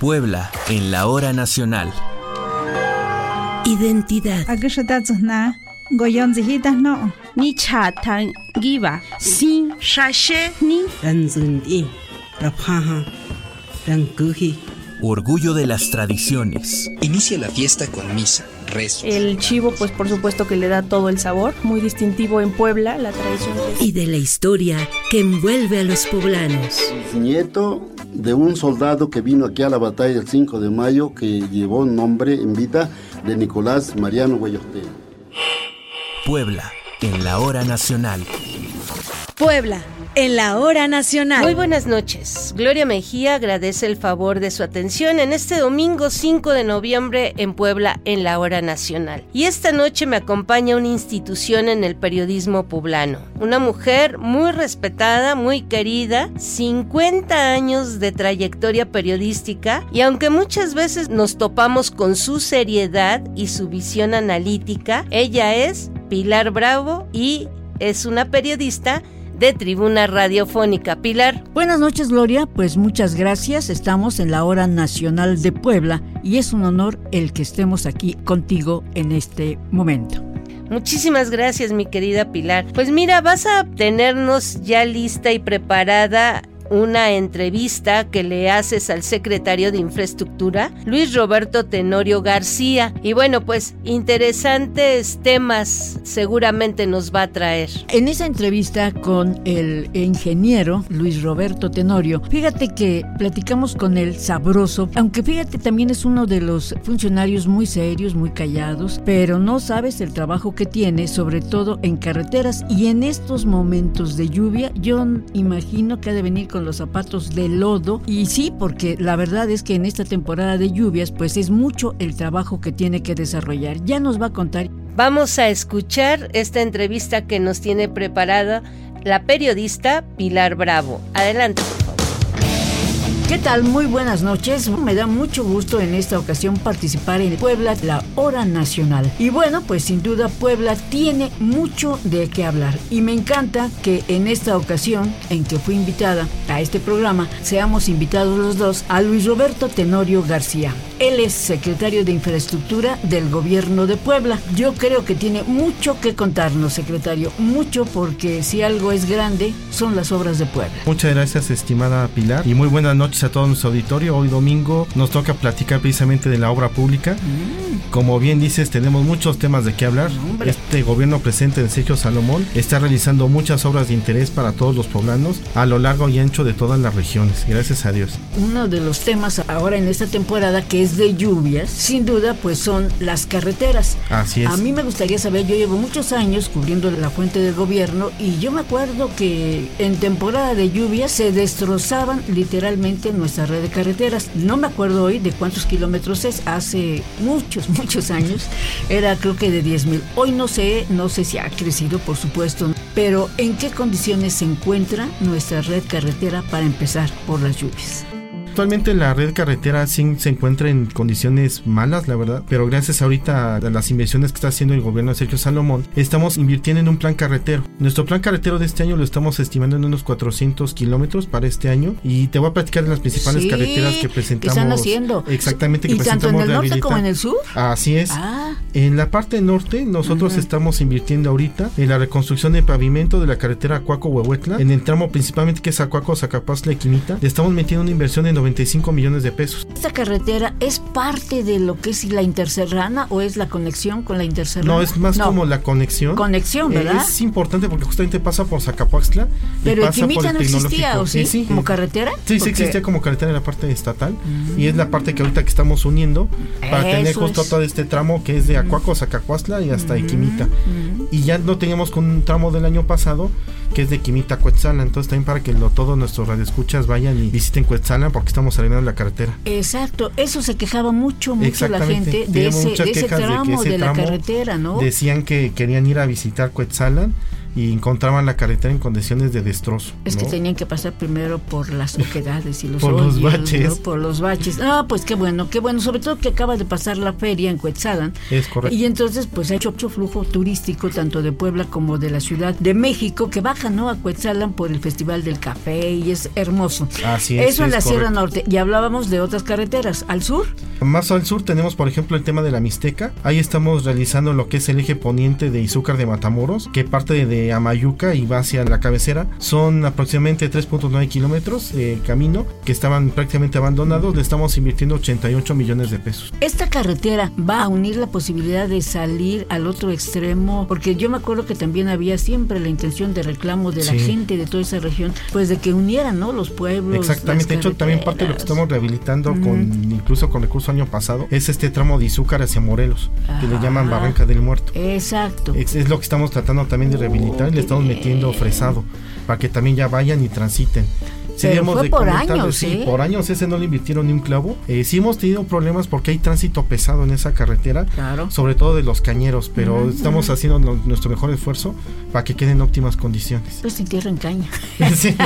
Puebla, en la hora nacional. Identidad. no. Ni chatan giba. Sin shashe ni. Ranzundi. Raphaha. Rankuji. Orgullo de las tradiciones. Inicia la fiesta con misa, El chivo, pues por supuesto que le da todo el sabor, muy distintivo en Puebla, la tradición. Y de la historia que envuelve a los poblanos. Nieto de un soldado que vino aquí a la batalla el 5 de mayo que llevó nombre en vida de Nicolás Mariano Guayote. Puebla, en la hora nacional. Puebla, en la hora nacional. Muy buenas noches. Gloria Mejía agradece el favor de su atención en este domingo 5 de noviembre en Puebla en la hora nacional. Y esta noche me acompaña una institución en el periodismo poblano. Una mujer muy respetada, muy querida, 50 años de trayectoria periodística y aunque muchas veces nos topamos con su seriedad y su visión analítica, ella es Pilar Bravo y es una periodista de Tribuna Radiofónica. Pilar. Buenas noches, Gloria. Pues muchas gracias. Estamos en la hora nacional de Puebla y es un honor el que estemos aquí contigo en este momento. Muchísimas gracias, mi querida Pilar. Pues mira, vas a tenernos ya lista y preparada una entrevista que le haces al secretario de Infraestructura, Luis Roberto Tenorio García. Y bueno, pues interesantes temas seguramente nos va a traer. En esa entrevista con el ingeniero Luis Roberto Tenorio, fíjate que platicamos con él sabroso, aunque fíjate también es uno de los funcionarios muy serios, muy callados, pero no sabes el trabajo que tiene, sobre todo en carreteras y en estos momentos de lluvia, yo imagino que ha de venir con los zapatos de lodo. Y sí, porque la verdad es que en esta temporada de lluvias, pues es mucho el trabajo que tiene que desarrollar. Ya nos va a contar. Vamos a escuchar esta entrevista que nos tiene preparada la periodista Pilar Bravo. Adelante. ¿Qué tal? Muy buenas noches. Me da mucho gusto en esta ocasión participar en Puebla, la hora nacional. Y bueno, pues sin duda Puebla tiene mucho de qué hablar. Y me encanta que en esta ocasión en que fui invitada a este programa, seamos invitados los dos a Luis Roberto Tenorio García. Él es secretario de Infraestructura del gobierno de Puebla. Yo creo que tiene mucho que contarnos, secretario. Mucho porque si algo es grande, son las obras de Puebla. Muchas gracias, estimada Pilar. Y muy buenas noches a todo nuestro auditorio. Hoy domingo nos toca platicar precisamente de la obra pública. Como bien dices, tenemos muchos temas de qué hablar. este gobierno presente de Sergio Salomón está realizando muchas obras de interés para todos los poblanos a lo largo y ancho de todas las regiones. Gracias a Dios. Uno de los temas ahora en esta temporada que es de lluvias, sin duda, pues son las carreteras. Así es. A mí me gustaría saber, yo llevo muchos años cubriendo la fuente del gobierno y yo me acuerdo que en temporada de lluvias se destrozaban literalmente nuestra red de carreteras. No me acuerdo hoy de cuántos kilómetros es, hace muchos, muchos años, era creo que de 10 mil. Hoy no sé, no sé si ha crecido, por supuesto, pero ¿en qué condiciones se encuentra nuestra red carretera para empezar por las lluvias? Actualmente la red carretera sí se encuentra en condiciones malas, la verdad, pero gracias ahorita a las inversiones que está haciendo el gobierno de Sergio Salomón, estamos invirtiendo en un plan carretero. Nuestro plan carretero de este año lo estamos estimando en unos 400 kilómetros para este año y te voy a platicar de las principales carreteras que presentamos. están haciendo? Exactamente, que ¿Y tanto en el norte como en el sur? Así es. Ah. En la parte norte nosotros estamos invirtiendo ahorita en la reconstrucción de pavimento de la carretera Acuaco-Huehuetla, en el tramo principalmente que es Acuaco-Zacapazla-Equimita. Le estamos metiendo una inversión de 95 millones de pesos. ¿Esta carretera es parte de lo que es la interserrana o es la conexión con la interserrana? No, es más como la conexión. Conexión, ¿verdad? es importante porque justamente pasa por Zacapuaxtla Pero y pasa por el no existía, ¿o sí? sí, ¿Como carretera? Sí, sí existía como carretera en la parte estatal y es la parte que ahorita que estamos uniendo para tener justo todo este tramo que es de Acuaco, Zacacuastla y hasta Equimita. Y ya no teníamos con un tramo del año pasado que es de Quimita a Cuetzala. Entonces también para que lo, todos nuestros radioescuchas vayan y visiten Cuetzala porque estamos arreglando la carretera. Exacto, eso se quejaba mucho, mucho la gente de ese, de ese, tramo de, la carretera, ¿no? Decían que querían ir a visitar Cuetzalan y encontraban la carretera en condiciones de destrozo. Es que tenían que pasar primero por las oquedades y los por los baches. Por los baches. Ah, pues qué bueno, qué bueno. Sobre todo que acaba de pasar la feria en Cuetzalan. Es correcto. Y entonces, pues ha hecho mucho flujo turístico, tanto de Puebla como de la Ciudad de México, que baja, ¿no? A Cuetzalan por el Festival del Café y es hermoso. Así es. Eso en la Sierra Norte. Y hablábamos de otras carreteras. ¿Al sur? Más al sur tenemos, por ejemplo, el tema de la Mixteca. Ahí estamos realizando lo que es el eje poniente de Izúcar de Matamoros, que parte de Amayuca y va hacia la cabecera. Son aproximadamente 3.9 kilómetros de camino que estaban prácticamente abandonados. Le estamos invirtiendo 88 millones de pesos. Esta carretera va a unir la posibilidad de salir al otro extremo, porque yo me acuerdo que también había siempre la intención de reclamo de la gente de toda esa región, pues de que unieran, ¿no? Los pueblos. Exactamente. De hecho, también parte de lo que estamos rehabilitando con incluso con recursos año pasado es este tramo de Izúcar hacia Morelos, que le llaman Barranca del Muerto. Exacto. Es, lo que estamos tratando también de rehabilitar y le estamos metiendo fresado para que también ya vayan y transiten. Pero fue por años, sí, ¿eh? por años ese no le invirtieron ni un clavo. Eh, sí hemos tenido problemas porque hay tránsito pesado en esa carretera, claro. sobre todo de los cañeros, pero estamos haciendo nuestro mejor esfuerzo para que queden óptimas condiciones. Pues sin tierra en caña. sí.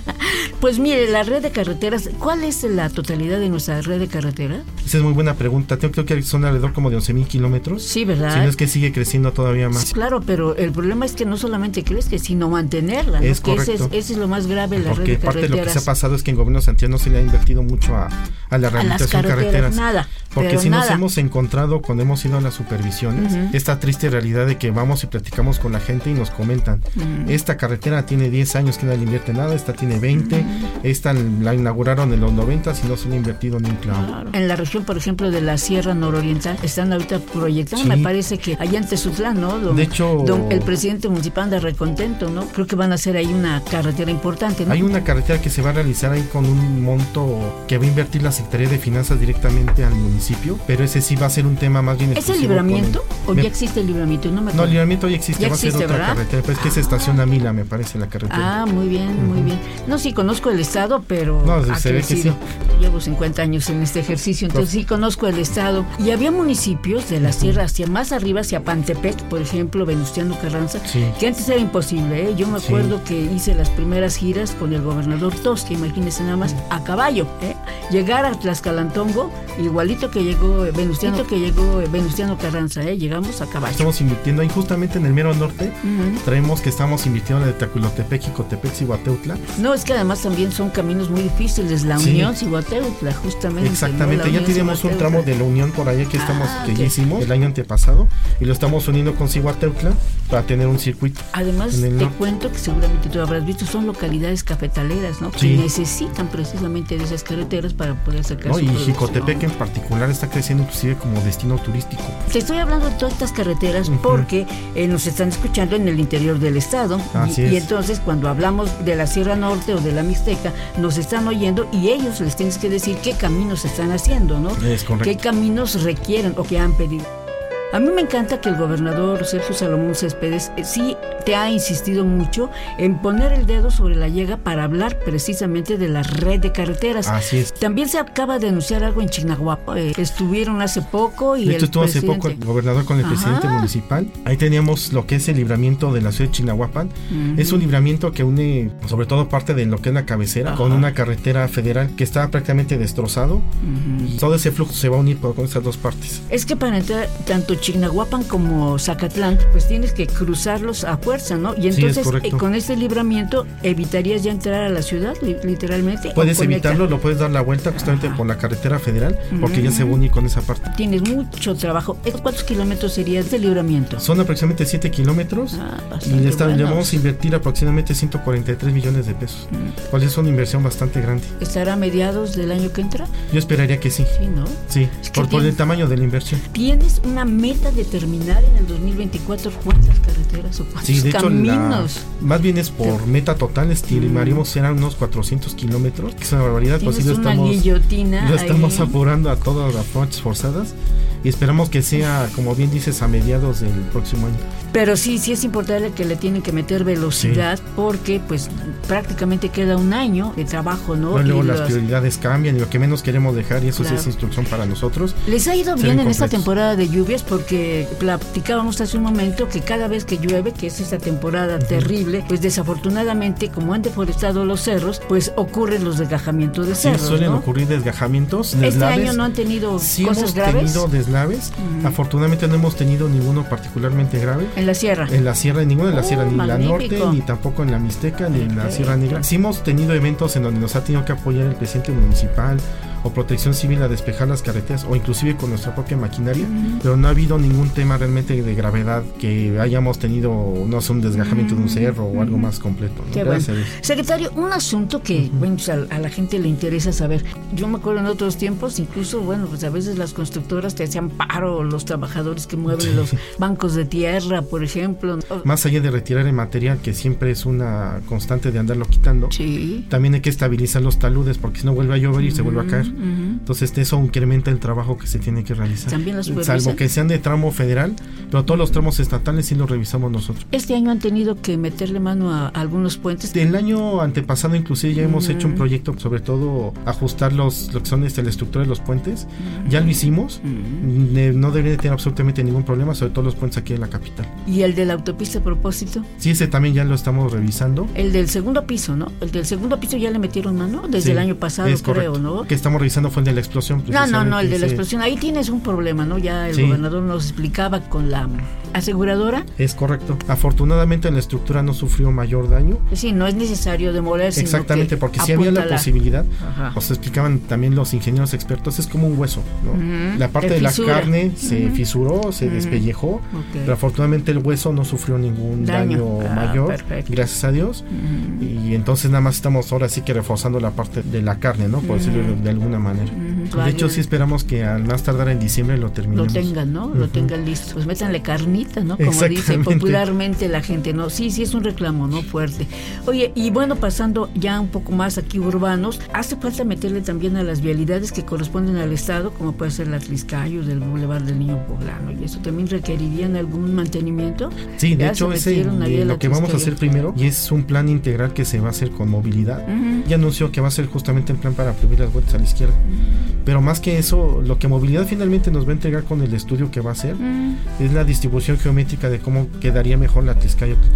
pues mire, la red de carreteras, ¿cuál es la totalidad de nuestra red de carretera? Esa es muy buena pregunta. Creo, creo que son alrededor como de 11 mil kilómetros. Sí, ¿verdad? Si no es que sigue creciendo todavía más. Sí, claro, pero el problema es que no solamente crezca, sino mantenerla. ¿no? Es correcto. Ese es, ese es, lo más grave, la porque red de carreteras. De lo que se ha pasado es que en gobierno Santiago no se le ha invertido mucho a, a la rehabilitación a las carreteras, Nada. Porque si nada. nos hemos encontrado cuando hemos ido a las supervisiones, uh -huh. esta triste realidad de que vamos y platicamos con la gente y nos comentan, uh -huh. esta carretera tiene 10 años que no le invierte nada, esta tiene 20, uh -huh. esta la inauguraron en los 90 y no se le ha invertido ni un clavo. Claro. En la región, por ejemplo, de la Sierra Nororiental, están ahorita proyectando, sí. me parece que allá en Tezutlán, ¿no? Don, de hecho, don, el presidente municipal anda recontento, ¿no? Creo que van a hacer ahí una carretera importante, ¿no? Hay una carretera que se va a realizar ahí con un monto que va a invertir la Secretaría de Finanzas directamente al municipio, pero ese sí va a ser un tema más bien ¿Es el libramiento o me... ya existe el libramiento? No, me no el libramiento ya existe, ya va existe, a ser otra ¿verdad? carretera, pues es que se estaciona a Mila, me parece, la carretera. Ah, muy bien, uh -huh. muy bien. No, sí, conozco el estado, pero no, se ve que sí. Llevo 50 años en este ejercicio, entonces sí conozco el estado. Y había municipios de la sierra hacia más arriba, hacia Pantepec, por ejemplo, Venustiano Carranza, sí. que antes era imposible. ¿eh? Yo me acuerdo sí. que hice las primeras giras con el gobernador Tosca, imagínense nada más, a caballo. ¿eh? Llegar a Tlaxcalantongo, igualito que llegó Venustiano, que llegó Venustiano Carranza, ¿eh? llegamos a caballo. Estamos invirtiendo ahí justamente en el mero norte, uh -huh. traemos que estamos invirtiendo en el Taculotepec, Jicotepec, Cihuateutla. No, es que además también son caminos muy difíciles, la Sí. Cihuateutla, justamente. Exactamente, ¿no? Ya tenemos un tramo de la Unión por allá que estamos Ah, que ok. ya hicimos el año antepasado y lo estamos uniendo con Cihuateutla para tener un circuito. Además, te norte. cuento que seguramente tú habrás visto, son localidades cafetaleras, ¿no? Sí. Que necesitan precisamente de esas carreteras para poder sacar ¿no? su Y. Jicotepec en particular está creciendo inclusive como destino turístico. Te estoy hablando de todas estas carreteras porque eh, nos están escuchando en el interior del estado. Así y, y es. entonces cuando hablamos de la Sierra Norte o de la Mixteca, nos están oyendo y ellos les tienes que decir qué caminos están haciendo, ¿no? Es correcto. qué caminos requieren o qué han pedido. A mí me encanta que el gobernador Sergio Salomón Céspedes eh, sí te ha insistido mucho en poner el dedo sobre la llega para hablar precisamente de la red de carreteras. Así es. También se acaba de anunciar algo en Chignahuapa. eh, estuvieron hace poco y De hecho, el estuvo hace poco el gobernador con el Ajá. presidente municipal. Ahí teníamos lo que es el libramiento de la ciudad de Chignahuapan. Es un libramiento que une, sobre todo parte de lo que es la cabecera, Ajá. con una carretera federal que está prácticamente destrozado. Y todo ese flujo se va a unir por- con esas dos partes. Es que para entrar tanto Chignahuapan como Zacatlán, pues tienes que cruzarlos a fuerza, ¿no? Y es entonces eh, con este libramiento evitarías ya entrar a la ciudad, li- literalmente. Puedes evitarlo, lo puedes dar la vuelta justamente por la carretera federal, porque ya se Ujú. unir con esa parte. Tienes mucho trabajo. ¿Cuántos kilómetros sería este libramiento? Son aproximadamente 7 kilómetros Ah, y le, está- buenos. vamos a invertir aproximadamente 143 millones de pesos, cual es una inversión bastante grande. ¿Estará a mediados del año que entra? Yo esperaría que sí, Sí, ¿no? sí, Es por, por el tamaño de la inversión. Tienes una meta determinar en el 2024 cuántas carreteras o cuántos Sí, de hecho, caminos. la- más bien es por meta total, estimaríamos serán unos 400 kilómetros, que es una barbaridad, pues sí lo estamos, lo estamos ahí. apurando a todas las marchas forzadas y esperamos que sea, como bien dices, a mediados del próximo año. Pero sí, sí es importante que le tienen que meter velocidad porque pues prácticamente queda un año de trabajo, ¿no? Bueno, luego Y las los- prioridades cambian y lo que menos queremos dejar, y eso sí es instrucción para nosotros. Les ha ido bien en esta temporada de lluvias porque platicábamos hace un momento que cada vez que llueve, que es esta temporada terrible, pues desafortunadamente como han deforestado los cerros, pues ocurren los desgajamientos de Sí, cerros. suelen ¿no? ocurrir desgajamientos, Este deslaves. año no han tenido Sí cosas hemos graves tenido deslaves. Ujú. Afortunadamente no hemos tenido ninguno particularmente grave. en la sierra. En la sierra, en ninguna de la Oh, sierra, ni la magnífico. norte, ni tampoco en la Mixteca, ni en la. Sierra Negra. Sí hemos tenido eventos en donde nos ha tenido que apoyar el presidente municipal o protección civil a despejar las carreteras o inclusive con nuestra propia maquinaria, pero no ha habido ningún tema realmente de gravedad que hayamos tenido, no sé, un desgajamiento de un cerro o algo más completo. ¿no? Qué bueno. Secretario, un asunto que bueno, pues, a, a la gente le interesa saber. Yo me acuerdo en otros tiempos, incluso, bueno, pues a veces las constructoras te hacían paro, los trabajadores que mueven los bancos de tierra, por ejemplo. Más allá de retirar el material, que siempre es una constante de andarlo quitando, Sí. también hay que estabilizar los taludes porque si no vuelve a llover y se vuelve a caer. Entonces eso incrementa el trabajo que se tiene que realizar. ¿También lo supervisan? Salvo que sean de tramo federal, pero todos los tramos estatales sí los revisamos nosotros. Este año han tenido que meterle mano a, algunos puentes. Del año antepasado inclusive ya hemos hecho un proyecto, sobre todo ajustar los, lo que son este, la estructura de los puentes. Ya lo hicimos, no debería de tener absolutamente ningún problema, sobre todo los puentes aquí en la capital. Y el de la autopista a propósito. Sí, ese también ya lo estamos revisando. El del segundo piso, ¿no? El del segundo piso ya le metieron mano desde Sí, el año pasado, creo, correcto. ¿no? Que estamos revisando fue el de la explosión. No, no, no, el de la explosión. Ahí tienes un problema, ¿no? Ya el Sí. gobernador nos explicaba con la aseguradora. sí, Es correcto. Afortunadamente la estructura no sufrió mayor daño. Sí, no es necesario demoler, Exactamente, que porque si había la posibilidad, Ajá. nos explicaban también los ingenieros expertos, es como un hueso, ¿no? Ujú, La parte se de la carne se Ujú. fisuró, se Ujú. despellejó, Ok. pero afortunadamente el hueso no sufrió ningún Daño. daño, Ah, mayor, perfecto. gracias a Dios. Y entonces nada más estamos ahora sí que reforzando la parte de la carne, ¿no? Por decirlo de- de alguna manera. De hecho, sí esperamos que al más tardar en diciembre lo lo terminemos. tengan, ¿no? Lo tengan listo. Pues métanle carnita, ¿no? Como dice popularmente la gente, ¿no? Sí, sí es un reclamo, ¿no? Fuerte. Oye, y bueno, pasando ya un poco más aquí urbanos, hace falta meterle también a las vialidades que corresponden al Estado, como puede ser la Tliscayo, del Boulevard del Niño Poblano, y eso también requerirían algún mantenimiento. Sí, de Ya hecho, se ese eh, lo que vamos a hacer primero y es un plan integral que se va a hacer con movilidad. Ya anunció que va a ser justamente el plan para prohibir las vueltas a la izquierda. Pero más que eso, lo que movilidad finalmente nos va a entregar con el estudio que va a hacer Mm. es la distribución geométrica de cómo quedaría mejor la Tizcayotl.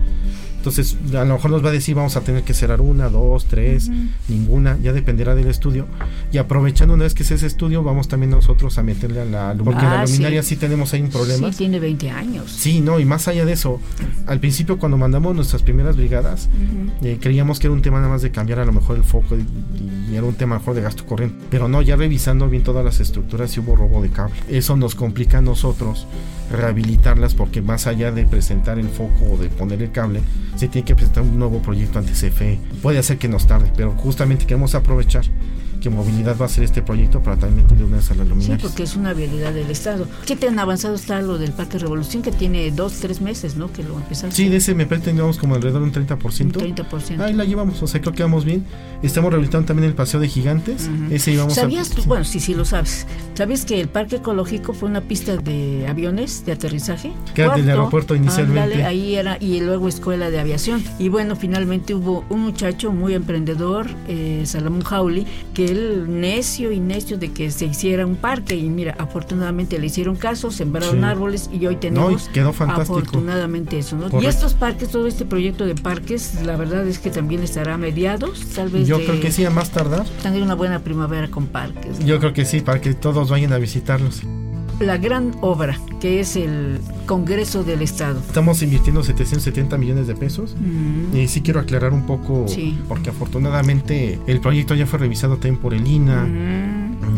Entonces, a lo mejor nos va a decir vamos a tener que cerrar una, dos, tres, ninguna, ya dependerá del estudio. Y aprovechando una vez que es ese estudio, vamos también nosotros a meterle a la porque Ah, la luminaria sí. sí. tenemos ahí un problema. Sí, tiene 20 años. Sí, no, y más allá de eso, al principio cuando mandamos nuestras primeras brigadas, Ujú. eh, creíamos que era un tema nada más de cambiar a lo mejor el foco y, y era un tema mejor de gasto corriente. Pero no, ya revisando bien todas las estructuras, sí hubo robo de cable. Eso nos complica a nosotros rehabilitarlas porque más allá de presentar el foco o de poner el cable, se tiene que presentar un nuevo proyecto ante CFE. Puede hacer que nos tarde, pero justamente queremos aprovechar que movilidad va a ser este proyecto para también meterle una vez a las Sí, luminarias. porque es una vialidad del Estado. ¿Qué tan avanzado está lo del Parque Revolución? Que tiene dos, tres meses, ¿no? Que lo empezaron. Sí, de ese que llevamos como alrededor de un 30%. Un 30%. Ahí la llevamos, o sea, creo que vamos bien. Estamos rehabilitando también el paseo de gigantes. Ese íbamos ¿Sabías a. tú? Bueno, sí, sí lo sabes. ¿Sabes que el parque ecológico fue una pista de aviones de aterrizaje? Que era del Puerto, aeropuerto inicialmente. ahí era, y luego escuela de aviación. Y bueno, finalmente hubo un muchacho muy emprendedor, eh, Salomón Jauli, que él necio y necio de que se hiciera un parque. Y mira, afortunadamente le hicieron caso, sembraron Sí. árboles y hoy tenemos y quedó fantástico. afortunadamente eso. ¿no? Y estos parques, todo este proyecto de parques, la verdad es que también estará a mediados, tal vez. Yo de- creo que sí, a más tardar. Tendrá una buena primavera con parques. Yo creo que sí, para que todos vayan a visitarlos. La gran obra, que es el Congreso del Estado. Estamos invirtiendo 770 millones de pesos. Mm. Y sí quiero aclarar un poco, Sí. porque afortunadamente el proyecto ya fue revisado también por el INA. Mm.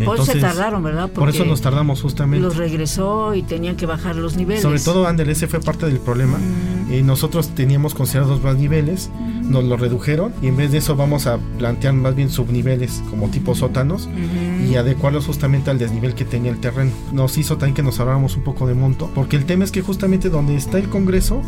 Por eso se tardaron, ¿verdad? por eso nos tardamos justamente. Los regresó y tenían que bajar los niveles. Sobre todo, Andel, ese fue parte del problema. Mm. Eh, nosotros teníamos considerados más niveles, nos lo redujeron y en vez de eso vamos a plantear más bien subniveles como tipo sótanos y adecuarlos justamente al desnivel que tenía el terreno. Nos hizo también que nos ahorráramos un poco de monto, porque el tema es que justamente donde está el Congreso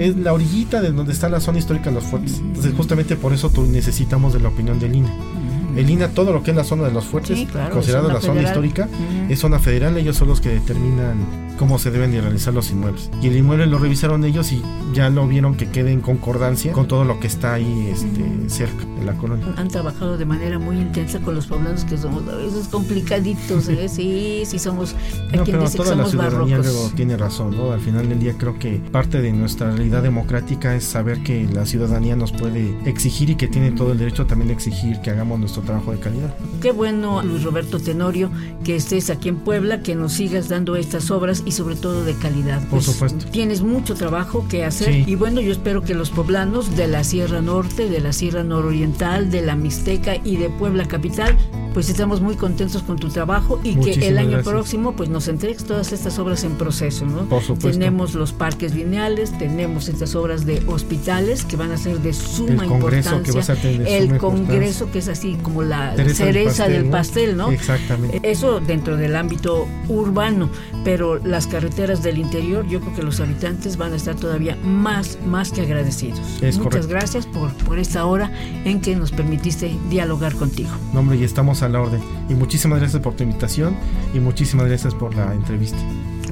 es la orillita de donde está la zona histórica de los fuertes. Entonces justamente por eso necesitamos de la opinión del INE. El INA, todo lo que es la zona de los fuertes, considerado la zona histórica, es zona federal, ellos son los que determinan cómo se deben de realizar los inmuebles. Y el inmueble lo revisaron ellos y ya lo vieron que quede en concordancia con todo lo que está ahí este, cerca de la colonia. Han trabajado de manera muy intensa con los poblanos que somos a veces complicaditos, ¿eh? sí, sí somos... No, pero toda la ciudadanía tiene razón, ¿no? Al final del día creo que parte de nuestra realidad democrática es saber que la ciudadanía nos puede exigir y que tiene todo el derecho también de exigir que hagamos nuestro trabajo de calidad. Qué bueno, Luis Roberto Tenorio, que estés aquí en Puebla, que nos sigas dando estas obras y sobre todo de calidad. Por pues, supuesto. Tienes mucho trabajo que hacer y bueno, yo espero que los poblanos de la Sierra Norte, de la Sierra Nororiental, de la Mixteca y de Puebla Capital, pues estamos muy contentos con tu trabajo y que el año próximo pues nos entregues todas estas obras en proceso, ¿no? Por supuesto. Tenemos los parques lineales, tenemos estas obras de hospitales que van a ser de suma el importancia. Que vas a tener el congreso que es así como la cereza del pastel, ¿no? Exactamente. Eso dentro del ámbito urbano, pero las carreteras del interior, yo creo que los habitantes van a estar todavía más, más que agradecidos. Muchas gracias por, por esta hora en que nos permitiste dialogar contigo. No, hombre, y estamos a la orden. Y muchísimas gracias por tu invitación y muchísimas gracias por la entrevista.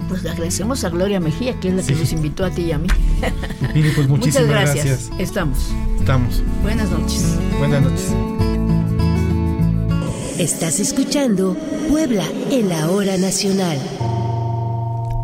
Pues agradecemos a Gloria Mejía, que es la que nos invitó a ti y a mí. pues muchísimas Muchas gracias. Estamos. Estamos. Buenas noches. Buenas noches. Estás escuchando Puebla en la hora nacional.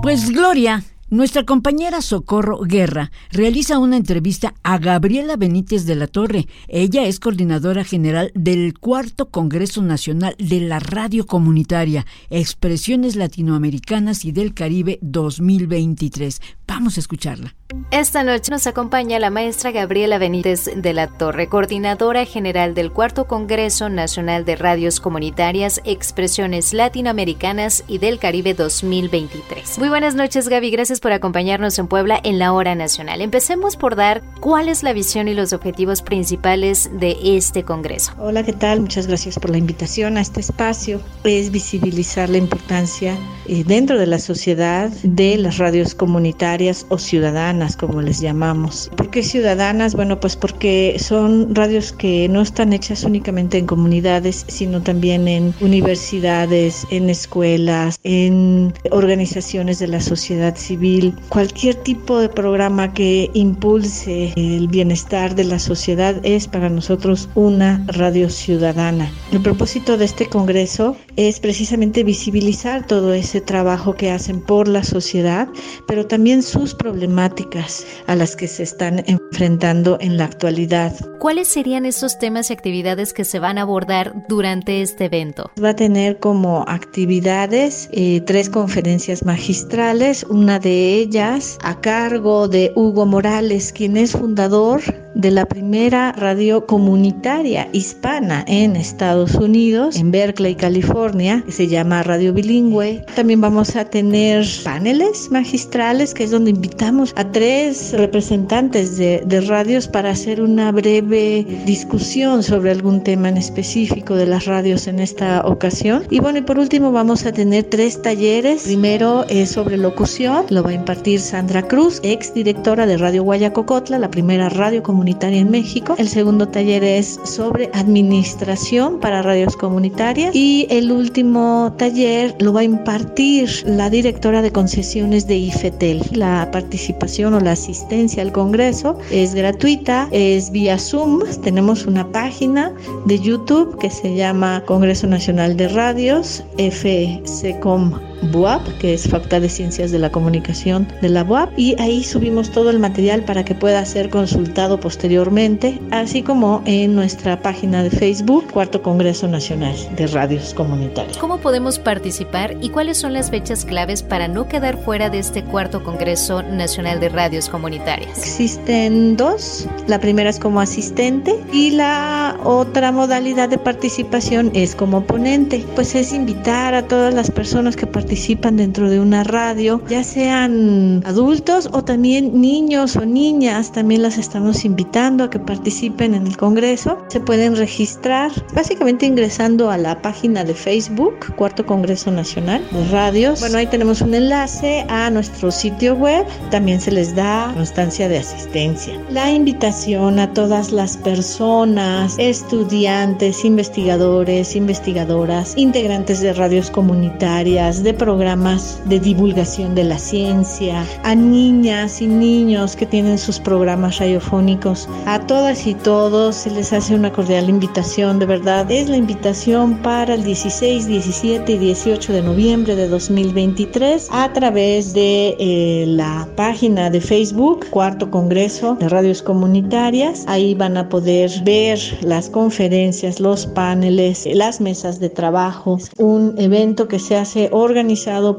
Pues Gloria, nuestra compañera Socorro Guerra realiza una entrevista a Gabriela Benítez de la Torre. Ella es coordinadora general del Cuarto Congreso Nacional de la Radio Comunitaria, Expresiones Latinoamericanas y del Caribe 2023. Vamos a escucharla. Esta noche nos acompaña la maestra Gabriela Benítez de la Torre, coordinadora general del Cuarto Congreso Nacional de Radios Comunitarias, Expresiones Latinoamericanas y del Caribe 2023. Muy buenas noches, Gaby. Gracias por acompañarnos en Puebla en la hora nacional. Empecemos por dar cuál es la visión y los objetivos principales de este Congreso. Hola, ¿qué tal? Muchas gracias por la invitación a este espacio. Es visibilizar la importancia eh, dentro de la sociedad de las radios comunitarias o ciudadanas como les llamamos. ¿Por qué ciudadanas? Bueno, pues porque son radios que no están hechas únicamente en comunidades, sino también en universidades, en escuelas, en organizaciones de la sociedad civil. Cualquier tipo de programa que impulse el bienestar de la sociedad es para nosotros una radio ciudadana. El propósito de este Congreso es precisamente visibilizar todo ese trabajo que hacen por la sociedad, pero también sus problemáticas a las que se están enfrentando en la actualidad. ¿Cuáles serían esos temas y actividades que se van a abordar durante este evento? Va a tener como actividades eh, tres conferencias magistrales, una de ellas a cargo de Hugo Morales, quien es fundador de la primera radio comunitaria hispana en Estados Unidos, en Berkeley, California, que se llama Radio Bilingüe. También vamos a tener paneles magistrales, que es donde invitamos a tres representantes de, de radios para hacer una breve discusión sobre algún tema en específico de las radios en esta ocasión. Y bueno, y por último vamos a tener tres talleres. Primero es sobre locución, lo va a impartir Sandra Cruz, ex directora de Radio Guayacocotla, la primera radio comunitaria comunitaria en México. El segundo taller es sobre administración para radios comunitarias y el último taller lo va a impartir la directora de concesiones de IFETEL. La participación o la asistencia al Congreso es gratuita, es vía Zoom. Tenemos una página de YouTube que se llama Congreso Nacional de Radios, FCCOM BUAP, que es Facultad de Ciencias de la Comunicación de la BUAP, y ahí subimos todo el material para que pueda ser consultado posteriormente, así como en nuestra página de Facebook, Cuarto Congreso Nacional de Radios Comunitarias. ¿Cómo podemos participar y cuáles son las fechas claves para no quedar fuera de este Cuarto Congreso Nacional de Radios Comunitarias? Existen dos. La primera es como asistente y la otra modalidad de participación es como ponente. Pues es invitar a todas las personas que participan dentro de una radio, ya sean adultos o también niños o niñas, también las estamos invitando a que participen en el Congreso. Se pueden registrar básicamente ingresando a la página de Facebook, Cuarto Congreso Nacional de Radios. Bueno, ahí tenemos un enlace a nuestro sitio web. También se les da constancia de asistencia. La invitación a todas las personas, estudiantes, investigadores, investigadoras, integrantes de radios comunitarias, de programas de divulgación de la ciencia, a niñas y niños que tienen sus programas radiofónicos. A todas y todos se les hace una cordial invitación, de verdad. Es la invitación para el 16, 17 y 18 de noviembre de 2023 a través de eh, la página de Facebook, Cuarto Congreso de Radios Comunitarias. Ahí van a poder ver las conferencias, los paneles, las mesas de trabajo. Un evento que se hace organizado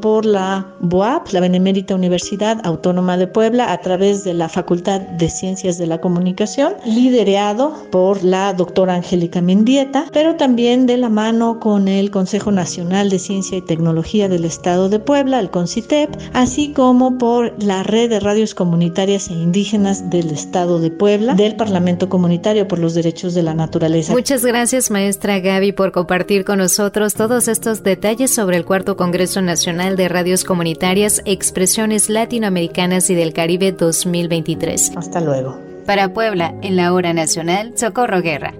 por la BUAP, la Benemérita Universidad Autónoma de Puebla, a través de la Facultad de Ciencias de la Comunicación, liderado por la doctora Angélica Mendieta, pero también de la mano con el Consejo Nacional de Ciencia y Tecnología del Estado de Puebla, el CONCITEP, así como por la Red de Radios Comunitarias e Indígenas del Estado de Puebla, del Parlamento Comunitario por los Derechos de la Naturaleza. Muchas gracias, maestra Gaby, por compartir con nosotros todos estos detalles sobre el cuarto Congreso Nacional de Radios Comunitarias, Expresiones Latinoamericanas y del Caribe 2023. Hasta luego. Para Puebla, en la hora nacional, Socorro Guerra.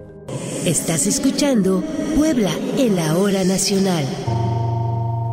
Estás escuchando Puebla en la hora nacional.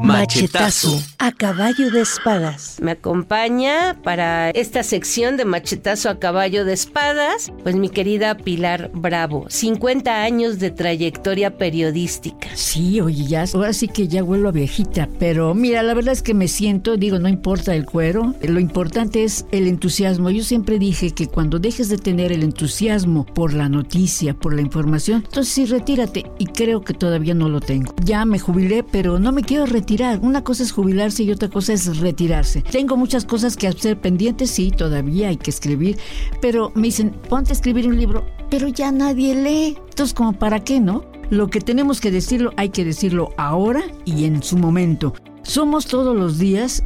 Machetazo. A caballo de espadas. Me acompaña para esta sección de Machetazo a caballo de espadas, pues mi querida Pilar Bravo. 50 años de trayectoria periodística. Sí, oye, ya, ahora sí que ya vuelvo a viejita, pero mira, la verdad es que me siento, digo, no importa el cuero, lo importante es el entusiasmo. Yo siempre dije que cuando dejes de tener el entusiasmo por la noticia, por la información, entonces sí, retírate. Y creo que todavía no lo tengo. Ya me jubilé, pero no me quiero retirar una cosa es jubilarse y otra cosa es retirarse. Tengo muchas cosas que hacer pendientes, sí, todavía hay que escribir, pero me dicen, ponte a escribir un libro, pero ya nadie lee. Entonces, como para qué, ¿no? Lo que tenemos que decirlo, hay que decirlo ahora y en su momento. Somos todos los días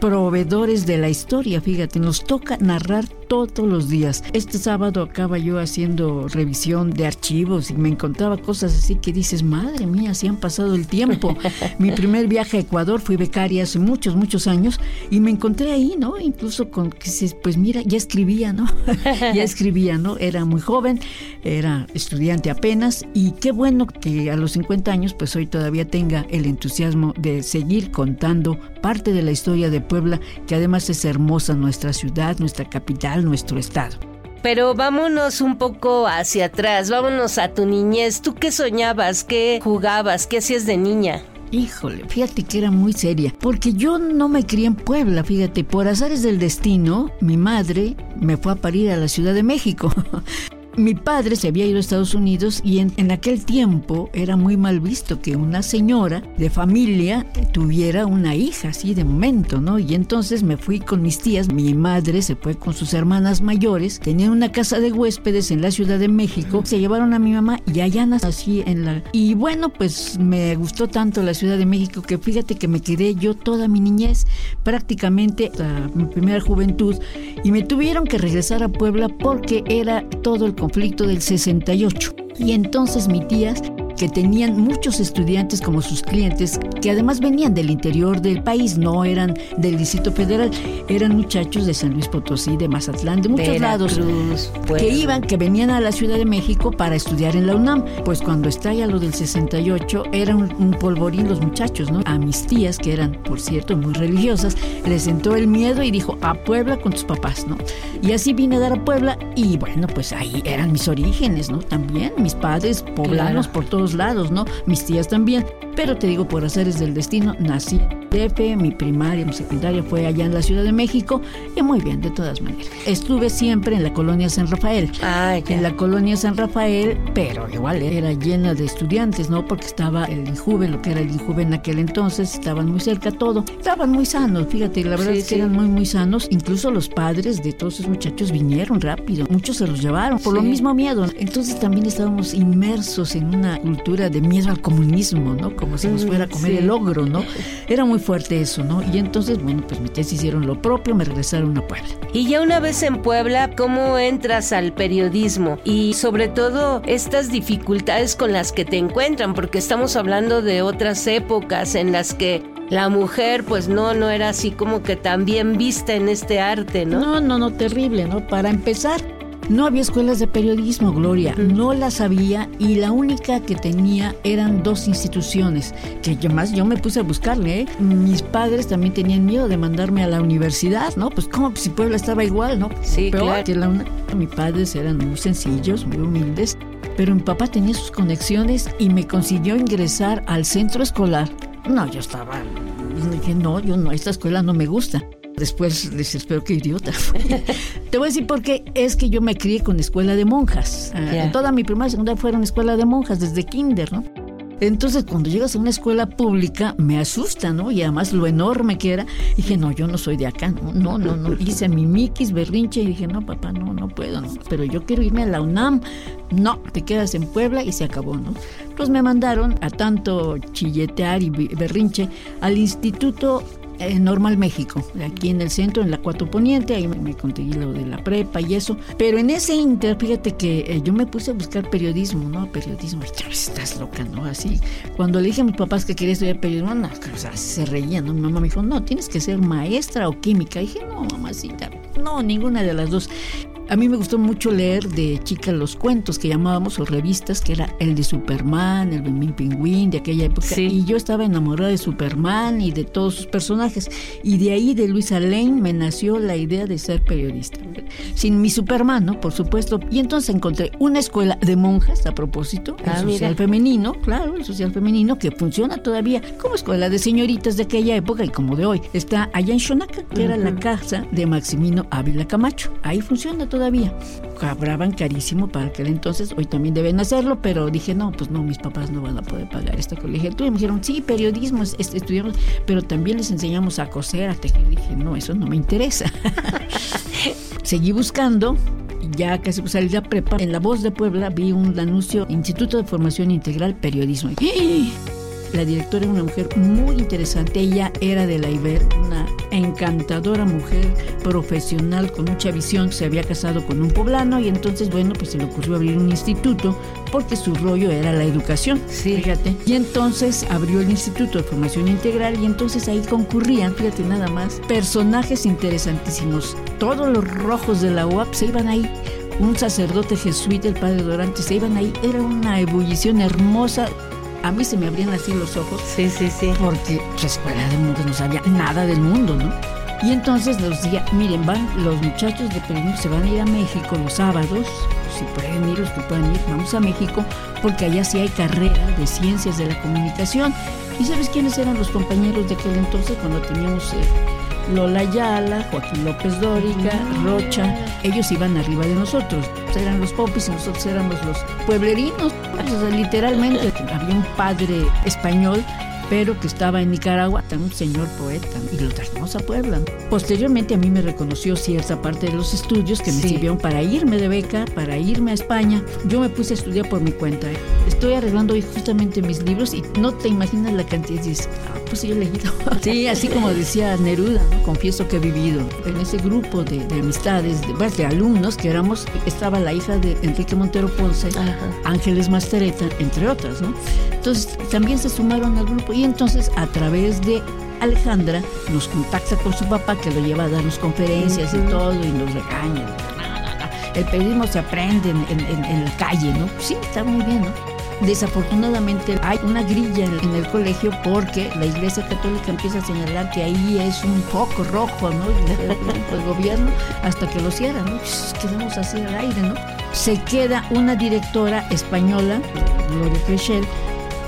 proveedores de la historia, fíjate, nos toca narrar todos los días. Este sábado acaba yo haciendo revisión de archivos y me encontraba cosas así que dices, madre mía, si han pasado el tiempo. Mi primer viaje a Ecuador fui becaria hace muchos, muchos años y me encontré ahí, ¿no? Incluso con que pues mira, ya escribía, ¿no? ya escribía, ¿no? Era muy joven, era estudiante apenas y qué bueno que a los 50 años pues hoy todavía tenga el entusiasmo de seguir contando parte de la historia de Puebla, que además es hermosa nuestra ciudad, nuestra capital, nuestro estado. Pero vámonos un poco hacia atrás, vámonos a tu niñez. ¿Tú qué soñabas? ¿Qué jugabas? ¿Qué hacías de niña? Híjole, fíjate que era muy seria, porque yo no me crié en Puebla, fíjate, por azares del destino, mi madre me fue a parir a la Ciudad de México. Mi padre se había ido a Estados Unidos y en, aquel tiempo era muy mal visto que una señora de familia tuviera una hija así de momento, ¿no? Y entonces me fui con mis tías, mi madre se fue con sus hermanas mayores, tenían una casa de huéspedes en la Ciudad de México, se llevaron a mi mamá y allá nací en la... Y bueno, pues me gustó tanto la Ciudad de México que fíjate que me quedé yo toda mi niñez, prácticamente mi primera juventud, y me tuvieron que regresar a Puebla porque era todo el conflicto del 68. Y entonces mi tía que tenían muchos estudiantes como sus clientes, que además venían del interior del país, no eran del Distrito Federal, eran muchachos de San Luis Potosí, de Mazatlán, de muchos lados, que iban, que venían a la Ciudad de México para estudiar en la UNAM. Pues cuando estalla lo del 68, eran un, polvorín los muchachos, ¿no? A mis tías, que eran, por cierto, muy religiosas, les entró el miedo y dijo, a Puebla con tus papás, ¿no? Y así vine a dar a Puebla y bueno, pues ahí eran mis orígenes, ¿no? También mis padres poblanos por todos lados, ¿no? Mis tías también. Pero te digo, por haceres del destino, nací en DF, mi primaria, mi secundaria fue allá en la Ciudad de México, y muy bien, de todas maneras. Estuve siempre en la colonia San Rafael. en la colonia San Rafael, pero igual era llena de estudiantes, ¿no? Porque estaba el Injuve, lo que era el Injuve en aquel entonces, estaban muy cerca todo. Estaban muy sanos, fíjate, la verdad es que eran muy, muy sanos. Incluso los padres de todos esos muchachos vinieron rápido, muchos se los llevaron por lo mismo miedo. Entonces también estábamos inmersos en una cultura de miedo al comunismo, ¿no? Como si nos fuera a comer el ogro, ¿no? Era muy fuerte eso, ¿no? Y entonces, bueno, pues mis tías hicieron lo propio, me regresaron a Puebla. Y ya una vez en Puebla, ¿cómo entras al periodismo? Y sobre todo, estas dificultades con las que te encuentran, porque estamos hablando de otras épocas en las que la mujer pues no no era así como que tan bien vista en este arte, ¿no? No, no, no, terrible, ¿no? Para empezar, no había escuelas de periodismo, Gloria, no las había y la única que tenía eran dos instituciones, que yo más yo me puse a buscarle, ¿eh? Mis padres también tenían miedo de mandarme a la universidad, ¿no? Pues como si Puebla estaba igual, ¿no? Sí, Peor que la una. Mis padres eran muy sencillos, muy humildes, pero mi papá tenía sus conexiones y me consiguió ingresar al centro escolar. No, yo estaba dije, no, yo no, esta escuela no me gusta. Después les espero que idiota. Te voy a decir por qué. Es que yo me crié con escuela de monjas. Ah, toda mi primaria y segunda fueron escuela de monjas, desde kinder, ¿no? Entonces, cuando llegas a una escuela pública, me asusta, ¿no? Y además lo enorme que era. Dije, no, yo no soy de acá, no, no, no. no. Hice mi miquis, berrinche, y dije, no, papá, no, no puedo, no. Pero yo quiero irme a la UNAM. No, te quedas en Puebla y se acabó, ¿no? Pues me mandaron a tanto chilletear y berrinche al Instituto Normal México, aquí en el centro, en la Cuatro Poniente, ahí me, conseguí lo de la prepa y eso. Pero en ese inter, fíjate que eh, yo me puse a buscar periodismo, ¿no? Periodismo, estás loca, ¿no? Así. Cuando le dije a mis papás que quería estudiar periodismo, no, o se reían, ¿no? Mi mamá me dijo, no, tienes que ser maestra o química. Y dije, no, mamacita, no, ninguna de las dos. A mí me gustó mucho leer de chica los cuentos que llamábamos o revistas, que era el de Superman, el de Pingüín de aquella época. Y yo estaba enamorada de Superman y de todos sus personajes. Y de ahí, de Luisa Lane, me nació la idea de ser periodista. Sin mi Superman, ¿no? Por supuesto. Y entonces encontré una escuela de monjas, a propósito, el ah, social femenino, claro, el social femenino, que funciona todavía como escuela de señoritas de aquella época y como de hoy. Está allá en Xonaca, que era la casa de Maximino Ávila Camacho. Ahí funciona todavía todavía. Cobraban carísimo para aquel entonces, hoy también deben hacerlo, pero dije, no, pues no, mis papás no van a poder pagar esta colegiatura. Y me dijeron, sí, periodismo, estudiamos, pero también les enseñamos a coser, a tejer. dije, no, eso no me interesa. Seguí buscando ya casi salí de prepa, en La Voz de Puebla vi un anuncio Instituto de Formación Integral Periodismo. La directora era una mujer muy interesante. Ella era de la Iber, una encantadora mujer profesional con mucha visión. Se había casado con un poblano y entonces, bueno, pues se le ocurrió abrir un instituto porque su rollo era la educación. Fíjate. Y entonces abrió el Instituto de Formación Integral y entonces ahí concurrían, fíjate nada más, personajes interesantísimos. Todos los rojos de la UAP se iban ahí un sacerdote jesuita, el padre Dorante, se iban ahí. Era una ebullición hermosa a mí se me abrían así los ojos. Sí, sí, sí. Porque la escuela de mundo no sabía nada del mundo, ¿no? Y entonces les decía, miren, van los muchachos de periodismo se van a ir a México los sábados, si pueden ir, los que puedan ir, vamos a México, porque allá sí hay carrera de ciencias de la comunicación. ¿Y sabes quiénes eran los compañeros de aquel entonces cuando teníamos eh, Lola Ayala, Joaquín López Dóriga, Rocha? Ellos iban arriba de nosotros. Eran los popis y nosotros éramos los pueblerinos literalmente había un padre español pero que estaba en Nicaragua, un señor poeta, y lo trajimos a Puebla. Posteriormente a mí me reconoció cierta parte de los estudios que me sirvieron para irme de beca, para irme a España. Yo me puse a estudiar por mi cuenta. Estoy arreglando hoy justamente mis libros y no te imaginas la cantidad. Ah, pues yo he leído. sí, así como decía Neruda, ¿no? confieso que he vivido. En ese grupo de, amistades, de, pues, de, alumnos que éramos, estaba la hija de Enrique Montero Ponce, Ángeles Mastereta, entre otras, ¿no? Entonces también se sumaron al grupo y entonces a través de Alejandra nos contacta con su papá que lo lleva a dar las conferencias y todo y nos regaña. El periodismo se aprende en, la calle, ¿no? Sí, está muy bien, ¿no? Desafortunadamente hay una grilla en, el colegio porque la Iglesia Católica empieza a señalar que ahí es un foco rojo, ¿no? El, gobierno hasta que lo cierra, ¿no? Pues, quedamos así al aire, ¿no? Se queda una directora española, Gloria Frechel,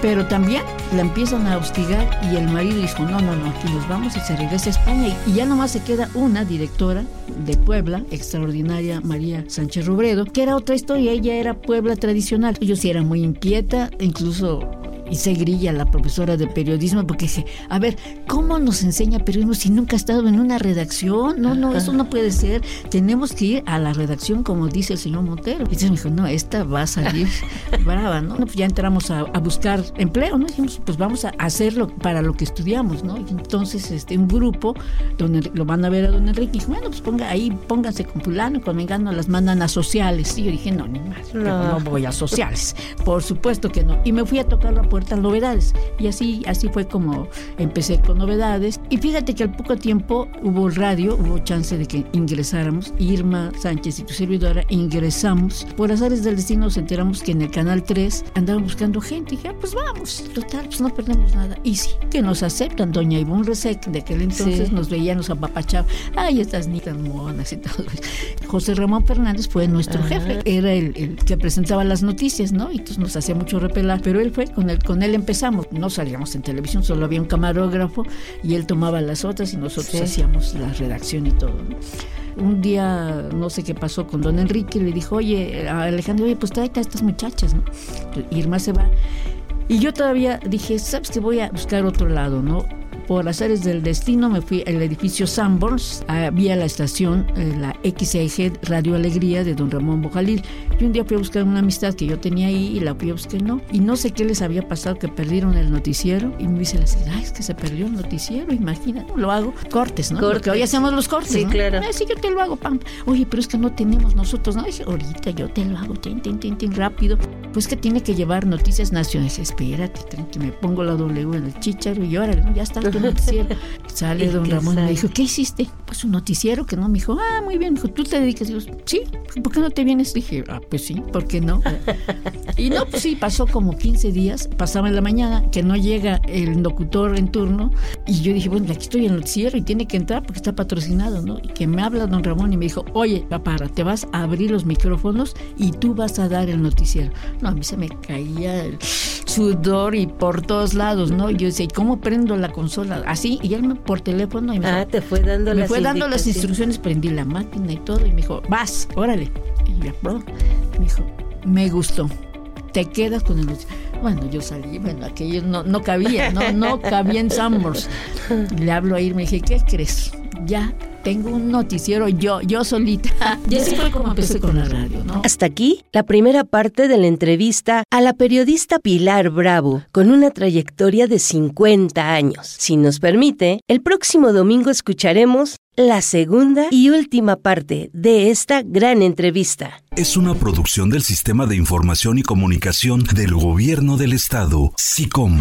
Pero también la empiezan a hostigar y el marido dijo, no, no, no, aquí nos vamos y se regresa a España. Y ya nomás se queda una directora de Puebla, extraordinaria María Sánchez Robredo, que era otra historia, ella era Puebla tradicional. Yo sí era muy inquieta, incluso y se grilla la profesora de periodismo porque dice, a ver, ¿cómo nos enseña periodismo si nunca ha estado en una redacción? No, no, eso no puede ser. Tenemos que ir a la redacción como dice el señor Montero. Y entonces me dijo, no, esta va a salir brava, ¿no? Pues ya entramos a, buscar empleo, ¿no? Dijimos, pues vamos a hacerlo para lo que estudiamos, ¿no? Y entonces este, un grupo donde lo van a ver a don Enrique, dijo, bueno, pues ponga ahí, pónganse con fulano, con vengano, las mandan a sociales. Y yo dije, no, ni más, no. no voy a sociales. Por supuesto que no. Y me fui a tocar la puerta novedades. Y así, así fue como empecé con novedades. Y fíjate que al poco tiempo hubo radio, hubo chance de que ingresáramos. Irma Sánchez y tu servidora ingresamos. Por azares del destino nos enteramos que en el Canal 3 andaban buscando gente. Y dije, ah, pues vamos, total, pues no perdemos nada. Y sí, que nos aceptan. Doña Ivonne Resec, de aquel entonces nos veía, nos apapachaba. Ay, estas niñas monas y todo. José Ramón Fernández fue nuestro jefe. Era el, el, que presentaba las noticias, ¿no? Y entonces nos hacía mucho repelar. Pero él fue con el con él empezamos. No salíamos en televisión, solo había un camarógrafo y él tomaba las otras y nosotros hacíamos la redacción y todo. Un día, no sé qué pasó con don Enrique, le dijo, oye, Alejandro, oye, pues tráete a estas muchachas, ¿no? Irma se va. Y yo todavía dije, ¿sabes que Voy a buscar otro lado, ¿no? Por azares del destino me fui al edificio Sanborns, había la estación, eh, la XIG Radio Alegría de don Ramón Bojalil. Y un día fui a buscar una amistad que yo tenía ahí y la fui a buscar, no. Y no sé qué les había pasado, que perdieron el noticiero. Y me dice la señora, es que se perdió el noticiero, imagínate. Lo hago, cortes, ¿no? Porque hoy hacemos los cortes, Sí, claro. Ah, sí, yo te lo hago, pam. Oye, pero es que no tenemos nosotros, ¿no? Dije, ahorita yo te lo hago, tin, tin, tin, tin, rápido. Pues que tiene que llevar noticias nacionales. Espérate, que me pongo la W en el chicharo y ¿no? ya está noticiero. Sale don Ramón y me dijo, ¿qué hiciste? Pues un noticiero que no. Me dijo, ah, muy bien. Me dijo, ¿tú te dedicas? Digo, sí, ¿por qué no te vienes? Dije, ah, pues sí, ¿por qué no? y no, pues sí, pasó como 15 días, pasaba en la mañana, que no llega el locutor en turno. Y yo dije, bueno, aquí estoy en el noticiero y tiene que entrar porque está patrocinado, ¿no? Y que me habla don Ramón y me dijo, oye, papá, te vas a abrir los micrófonos y tú vas a dar el noticiero. No, a mí se me caía el sudor y por todos lados, ¿no? Yo decía, ¿cómo prendo la consola? Así, y él me, por teléfono. Y me ah, te fue dando me fue dando las instrucciones, prendí la máquina y todo, y me dijo, vas, órale. Y yo, me dijo, me gustó, te quedas con el bueno, yo salí, bueno, aquello no, no cabía, no, no cabía en Sambors. Le hablo a ir, me dije, ¿qué crees? Ya tengo un noticiero yo, yo solita. Y así fue como empecé con la radio, ¿no? Hasta aquí la primera parte de la entrevista a la periodista Pilar Bravo, con una trayectoria de 50 años. Si nos permite, el próximo domingo escucharemos la segunda y última parte de esta gran entrevista. Es una producción del Sistema de Información y Comunicación del Gobierno del Estado, SICOM.